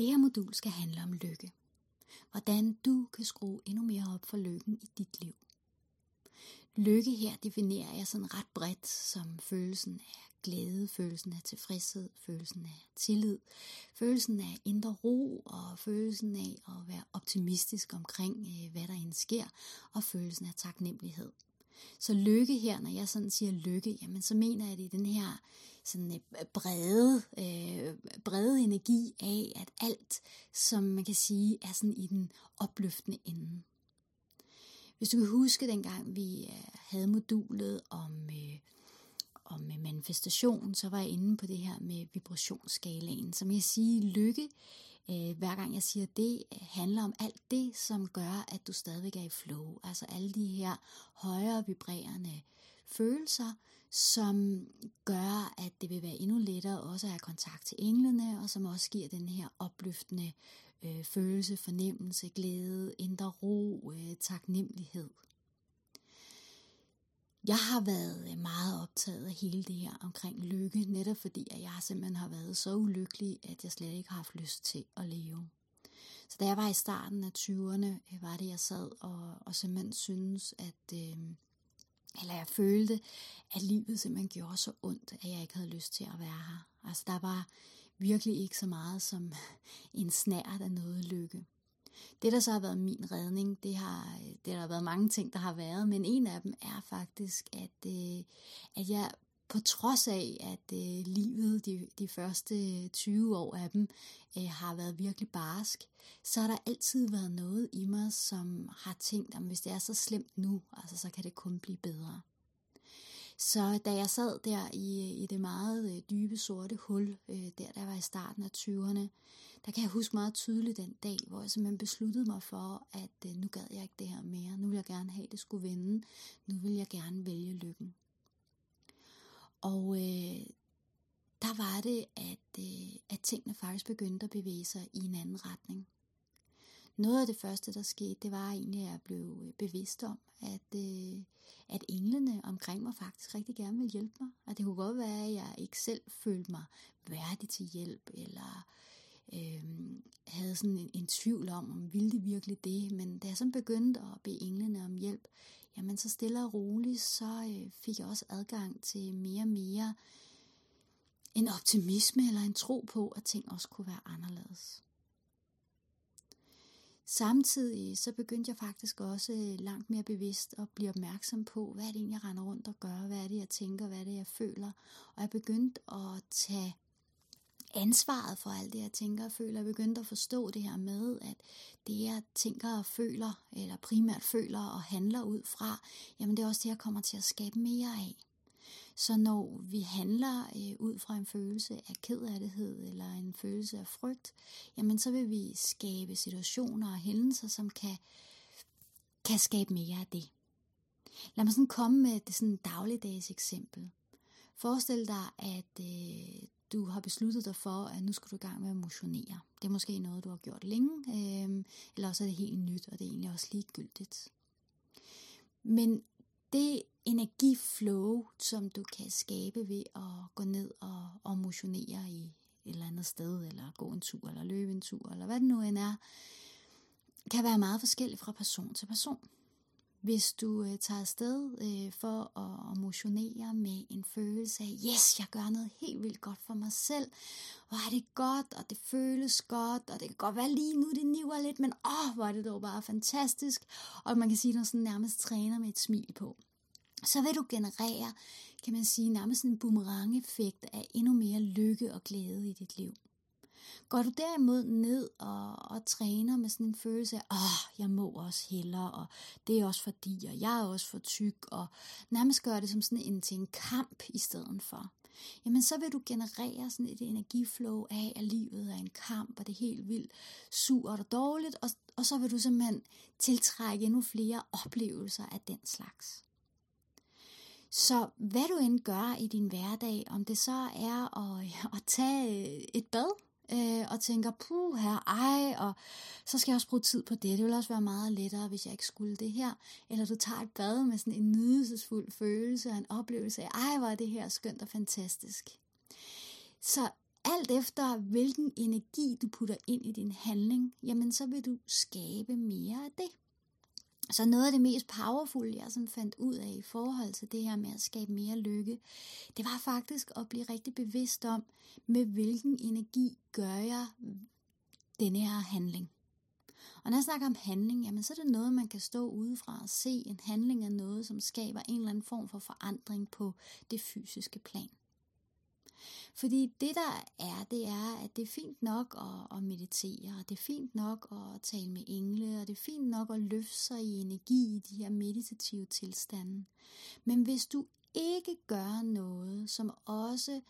Det her modul skal handle om lykke. Hvordan du kan skrue endnu mere op for lykken i dit liv. Lykke her definerer jeg sådan ret bredt som følelsen af glæde, følelsen af tilfredshed, følelsen af tillid, følelsen af indre ro og følelsen af at være optimistisk omkring, øh, hvad der end sker, og følelsen af taknemmelighed. Så lykke her, når jeg sådan siger lykke, jamen så mener jeg det i den her sådan øh, brede, øh, brede energi af, at alt, som man kan sige, er sådan i den opløftende ende. Hvis du kan huske dengang vi øh, havde modulet om, øh, om øh, manifestation, så var jeg inde på det her med vibrationsskalaen. Som jeg siger, lykke, øh, hver gang jeg siger det, handler om alt det, som gør, at du stadigvæk er i flow. Altså alle de her højere vibrerende følelser, som gør, at det vil være endnu lettere også at have kontakt til englene, og som også giver den her opløftende øh, følelse, fornemmelse, glæde, indre ro, øh, taknemmelighed. Jeg har været øh, meget optaget af hele det her omkring lykke, netop fordi at jeg simpelthen har været så ulykkelig, at jeg slet ikke har haft lyst til at leve. Så da jeg var i starten af 20'erne, øh, var det jeg sad og, og simpelthen synes, at, øh, eller jeg følte, at livet simpelthen gjorde så ondt, at jeg ikke havde lyst til at være her. Altså der var virkelig ikke så meget som en snært af noget lykke. Det, der så har været min redning, det har, det har været mange ting, der har været, men en af dem er faktisk, at, øh, at jeg på trods af, at øh, livet, de, de første 20 år af dem, øh, har været virkelig barsk, så har der altid været noget i mig, som har tænkt, at hvis det er så slemt nu, altså, så kan det kun blive bedre. Så da jeg sad der i, i det meget øh, dybe sorte hul, øh, der der var i starten af 20'erne, der kan jeg huske meget tydeligt den dag, hvor jeg simpelthen besluttede mig for, at øh, nu gad jeg ikke det her mere. Nu vil jeg gerne have, at det skulle vende. Nu vil jeg gerne vælge lykken. Og øh, der var det, at, øh, at tingene faktisk begyndte at bevæge sig i en anden retning. Noget af det første, der skete, det var egentlig, at jeg blev øh, bevidst om, at, øh, at englene omkring mig faktisk rigtig gerne ville hjælpe mig. At det kunne godt være, at jeg ikke selv følte mig værdig til hjælp, eller øh, havde sådan en, en tvivl om, om ville de virkelig det. Men da jeg så begyndte at bede englene om hjælp, jamen så stille og roligt, så øh, fik jeg også adgang til mere og mere en optimisme eller en tro på, at ting også kunne være anderledes. Samtidig øh, så begyndte jeg faktisk også øh, langt mere bevidst at blive opmærksom på, hvad er det egentlig, jeg render rundt og gør, hvad er det, jeg tænker, hvad er det, jeg føler. Og jeg begyndte at tage ansvaret for alt det, jeg tænker og føler. Jeg begyndte at forstå det her med, at det, jeg tænker og føler, eller primært føler og handler ud fra, jamen det er også det, jeg kommer til at skabe mere af. Så når vi handler øh, ud fra en følelse af kedattighed eller en følelse af frygt, jamen så vil vi skabe situationer og hændelser, som kan, kan skabe mere af det. Lad mig sådan komme med det sådan dagligdags eksempel. Forestil dig, at øh, du har besluttet dig for, at nu skal du i gang med at motionere. Det er måske noget, du har gjort længe, øh, eller også er det helt nyt, og det er egentlig også ligegyldigt. Men det energiflow, som du kan skabe ved at gå ned og, og motionere i et eller andet sted, eller gå en tur, eller løbe en tur, eller hvad det nu end er, kan være meget forskelligt fra person til person. Hvis du øh, tager afsted øh, for at, at motionere med en følelse af, yes, jeg gør noget helt vildt godt for mig selv, og er det godt, og det føles godt, og det kan godt være lige nu, det niver lidt, men åh, hvor er det dog bare fantastisk, og man kan sige, at du sådan nærmest træner med et smil på. Så vil du generere, kan man sige, nærmest en boomerang-effekt af endnu mere lykke og glæde i dit liv. Går du derimod ned og, og træner med sådan en følelse af, åh, oh, jeg må også hellere, og det er også fordi, og jeg er også for tyk, og nærmest gør det som sådan en til en kamp i stedet for, jamen så vil du generere sådan et energiflow af, at livet er en kamp, og det er helt vildt surt og dårligt, og, og så vil du simpelthen tiltrække endnu flere oplevelser af den slags. Så hvad du end gør i din hverdag, om det så er at, at tage et bad, øh, og tænker, puh her, ej, og så skal jeg også bruge tid på det. Det ville også være meget lettere, hvis jeg ikke skulle det her. Eller du tager et bad med sådan en nydelsesfuld følelse og en oplevelse af, ej, hvor er det her skønt og fantastisk. Så alt efter hvilken energi du putter ind i din handling, jamen så vil du skabe mere af det. Så noget af det mest powerful, jeg sådan fandt ud af i forhold til det her med at skabe mere lykke, det var faktisk at blive rigtig bevidst om, med hvilken energi gør jeg denne her handling. Og når jeg snakker om handling, jamen så er det noget, man kan stå udefra og se. En handling er noget, som skaber en eller anden form for forandring på det fysiske plan. Fordi det der er, det er, at det er fint nok at, at meditere, og det er fint nok at tale med engle, og det er fint nok at løfte sig i energi i de her meditative tilstande. Men hvis du ikke gør noget, som også,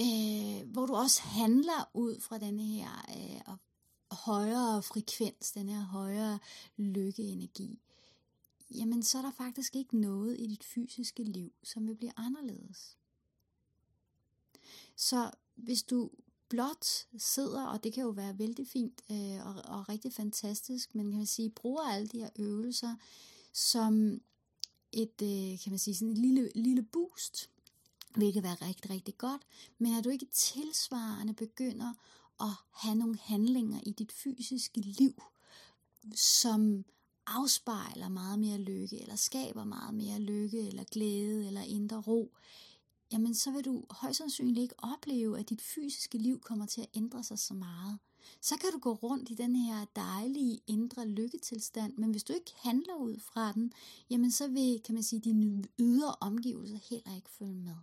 øh, hvor du også handler ud fra den her øh, højere frekvens, den her højere lykkeenergi, jamen så er der faktisk ikke noget i dit fysiske liv, som vil blive anderledes. Så hvis du blot sidder, og det kan jo være vældig fint øh, og, og rigtig fantastisk, men kan man sige, bruger alle de her øvelser som et, øh, kan man sige, sådan et lille, lille boost, hvilket være rigtig, rigtig godt, men at du ikke tilsvarende begynder at have nogle handlinger i dit fysiske liv, som afspejler meget mere lykke, eller skaber meget mere lykke, eller glæde, eller indre ro, jamen så vil du højst sandsynligt ikke opleve, at dit fysiske liv kommer til at ændre sig så meget. Så kan du gå rundt i den her dejlige indre lykketilstand, men hvis du ikke handler ud fra den, jamen så vil, kan man sige, dine ydre omgivelser heller ikke følge med.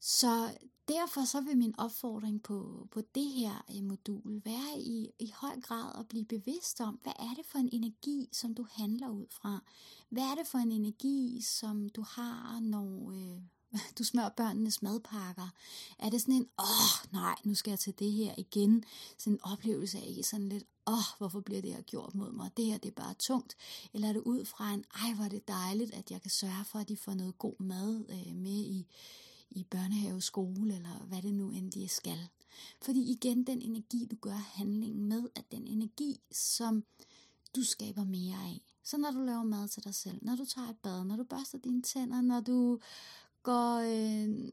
Så derfor så vil min opfordring på, på det her øh, modul være i, i høj grad at blive bevidst om, hvad er det for en energi, som du handler ud fra? Hvad er det for en energi, som du har, når øh, du smører børnenes madpakker? Er det sådan en, åh oh, nej, nu skal jeg til det her igen? Sådan en oplevelse af sådan lidt, åh, oh, hvorfor bliver det her gjort mod mig? Det her, det er bare tungt. Eller er det ud fra en, ej, hvor er det dejligt, at jeg kan sørge for, at de får noget god mad øh, med i, i børnehave, skole, eller hvad det nu end de skal. Fordi igen, den energi, du gør handlingen med, er den energi, som du skaber mere af. Så når du laver mad til dig selv, når du tager et bad, når du børster dine tænder, når du går øh,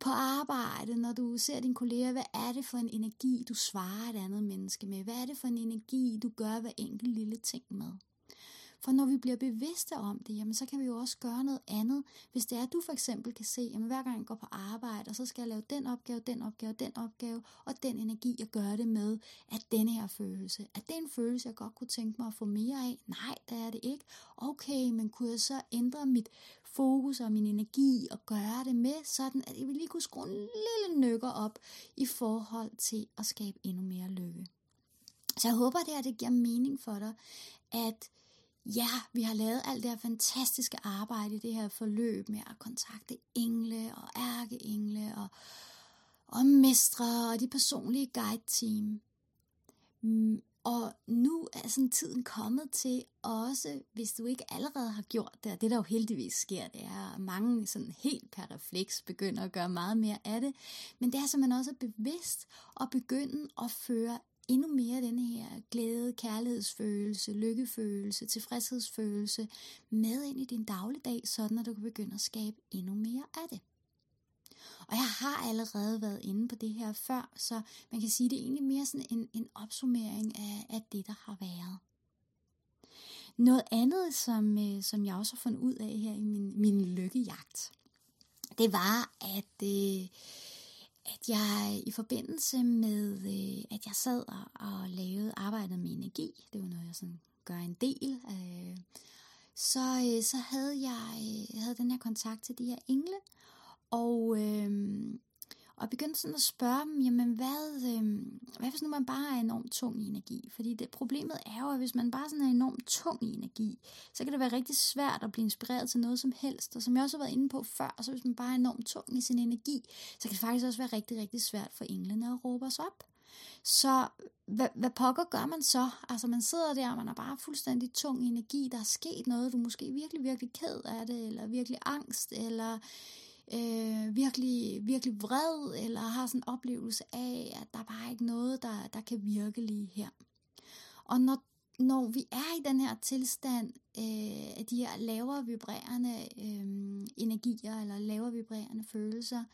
på arbejde, når du ser dine kolleger, hvad er det for en energi, du svarer et andet menneske med? Hvad er det for en energi, du gør hver enkelt lille ting med? For når vi bliver bevidste om det, jamen så kan vi jo også gøre noget andet. Hvis det er, at du for eksempel kan se, at hver gang jeg går på arbejde, og så skal jeg lave den opgave, den opgave, den opgave, og den energi, jeg gør det med, at denne her følelse, at det er en følelse, jeg godt kunne tænke mig at få mere af? Nej, det er det ikke. Okay, men kunne jeg så ændre mit fokus og min energi og gøre det med, sådan at jeg vil lige kunne skrue en lille nykker op i forhold til at skabe endnu mere lykke. Så jeg håber, det her det giver mening for dig, at ja, vi har lavet alt det her fantastiske arbejde i det her forløb med at kontakte engle og ærkeengle og, og mestre og de personlige guide-team. Mm, og nu er sådan tiden kommet til også, hvis du ikke allerede har gjort det, og det der jo heldigvis sker, det er, at mange sådan helt per refleks begynder at gøre meget mere af det, men det er simpelthen også bevidst at begynde at føre endnu mere den her glæde, kærlighedsfølelse, lykkefølelse, tilfredshedsfølelse med ind i din dagligdag, sådan at du kan begynde at skabe endnu mere af det. Og jeg har allerede været inde på det her før, så man kan sige, at det er egentlig mere sådan en, en opsummering af, af det, der har været. Noget andet, som, øh, som jeg også har fundet ud af her i min, min lykkejagt, det var, at øh, at jeg i forbindelse med, øh, at jeg sad og, og lavede arbejdet med energi, det var noget, jeg sådan gør en del, øh, så, øh, så havde jeg øh, havde den her kontakt til de her engle, og, øh, og begyndte sådan at spørge dem, jamen hvad, øh, hvad hvis nu man bare er enormt tung i energi? Fordi det, problemet er jo, at hvis man bare sådan er enormt tung i energi, så kan det være rigtig svært at blive inspireret til noget som helst. Og som jeg også har været inde på før, så hvis man bare er enormt tung i sin energi, så kan det faktisk også være rigtig, rigtig svært for englene at råbe os op. Så hvad, hvad pokker gør man så? Altså man sidder der, og man er bare fuldstændig tung i energi, der er sket noget, du er måske virkelig, virkelig ked af det, eller virkelig angst, eller øh, virkelig, virkelig vred, eller har sådan en oplevelse af, at der bare ikke noget, der, der kan virke lige her. Og når, når vi er i den her tilstand øh, af de her lavere vibrerende øh, energier, eller lavere vibrerende følelser,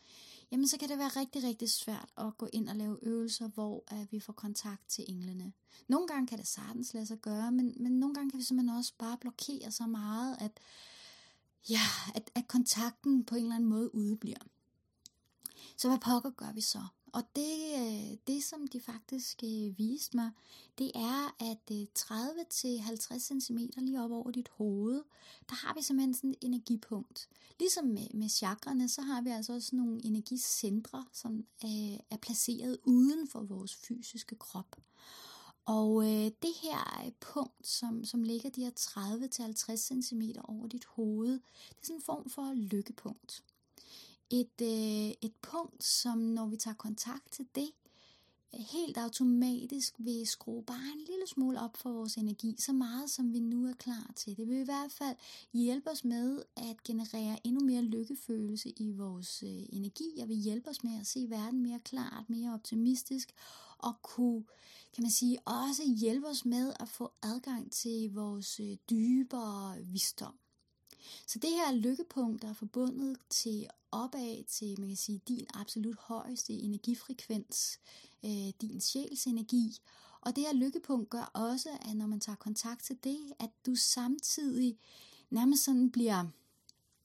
jamen så kan det være rigtig, rigtig svært at gå ind og lave øvelser, hvor at vi får kontakt til englene. Nogle gange kan det sagtens lade sig gøre, men, men nogle gange kan vi simpelthen også bare blokere så meget, at, ja, at, at kontakten på en eller anden måde udebliver. Så hvad pokker gør vi så? Og det, øh, det som de faktisk øh, viste mig, det er, at øh, 30-50 cm lige op over dit hoved, der har vi simpelthen sådan et energipunkt. Ligesom med, med chakrene, så har vi altså også nogle energicentre, som er, er placeret uden for vores fysiske krop. Og øh, det her punkt, som, som ligger de her 30-50 cm over dit hoved, det er sådan en form for lykkepunkt. Et, øh, et punkt, som når vi tager kontakt til det, helt automatisk vil skrue bare en lille smule op for vores energi, så meget som vi nu er klar til. Det vil i hvert fald hjælpe os med at generere endnu mere lykkefølelse i vores øh, energi, og vil hjælpe os med at se verden mere klart, mere optimistisk, og kunne, kan man sige, også hjælpe os med at få adgang til vores øh, dybere visdom. Så det her lykkepunkt, der er forbundet til opad til, man kan sige, din absolut højeste energifrekvens, øh, din sjælsenergi. Og det her lykkepunkt gør også, at når man tager kontakt til det, at du samtidig nærmest sådan bliver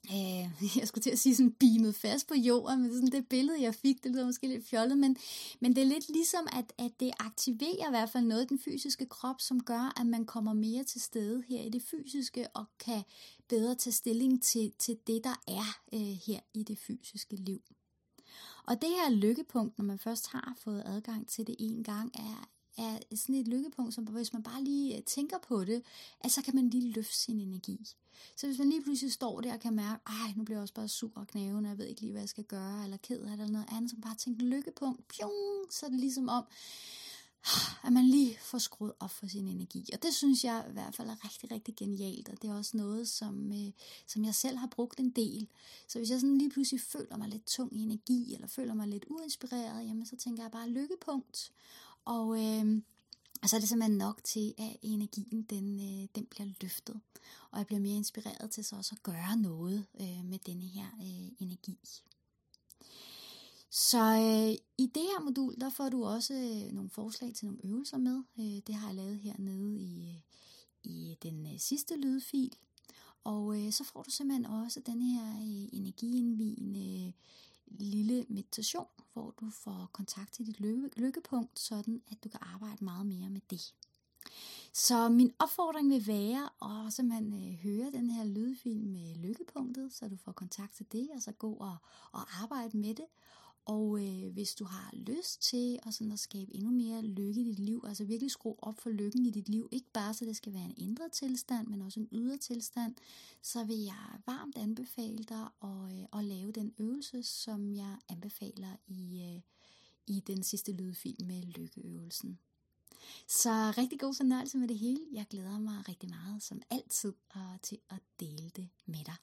øh, jeg skulle til at sige sådan beamet fast på jorden, men sådan det billede, jeg fik, det lyder måske lidt fjollet, men, men det er lidt ligesom, at, at det aktiverer i hvert fald noget i den fysiske krop, som gør, at man kommer mere til stede her i det fysiske, og kan bedre tage stilling til, til det, der er øh, her i det fysiske liv. Og det her lykkepunkt, når man først har fået adgang til det en gang, er, er sådan et lykkepunkt, som hvis man bare lige øh, tænker på det, at så kan man lige løfte sin energi. Så hvis man lige pludselig står der og kan mærke, ej, nu bliver jeg også bare sur og knævende, jeg ved ikke lige, hvad jeg skal gøre, eller ked af det, eller noget andet, så bare tænke lykkepunkt, pjong, så er det ligesom om, at man lige får skruet op for sin energi. Og det synes jeg i hvert fald er rigtig, rigtig genialt, og det er også noget, som, øh, som jeg selv har brugt en del. Så hvis jeg sådan lige pludselig føler mig lidt tung i energi, eller føler mig lidt uinspireret, jamen så tænker jeg bare lykkepunkt. Og, øh, og så er det simpelthen nok til, at energien den, øh, den bliver løftet, og jeg bliver mere inspireret til så også at gøre noget øh, med denne her øh, energi. Så øh, i det her modul, der får du også øh, nogle forslag til nogle øvelser med. Øh, det har jeg lavet hernede i, øh, i den øh, sidste lydfil. Og øh, så får du simpelthen også den her øh, energiindvigende øh, lille meditation, hvor du får kontakt til dit lykke, lykkepunkt, sådan at du kan arbejde meget mere med det. Så min opfordring vil være at simpelthen øh, høre den her lydfilm med lykkepunktet, så du får kontakt til det, og så gå og, og arbejde med det. Og øh, hvis du har lyst til at, sådan at skabe endnu mere lykke i dit liv, altså virkelig skrue op for lykken i dit liv, ikke bare så det skal være en indre tilstand, men også en ydre tilstand, så vil jeg varmt anbefale dig at, øh, at lave den øvelse, som jeg anbefaler i, øh, i den sidste lydfilm med lykkeøvelsen. Så rigtig god fornøjelse med det hele. Jeg glæder mig rigtig meget, som altid, og til at dele det med dig.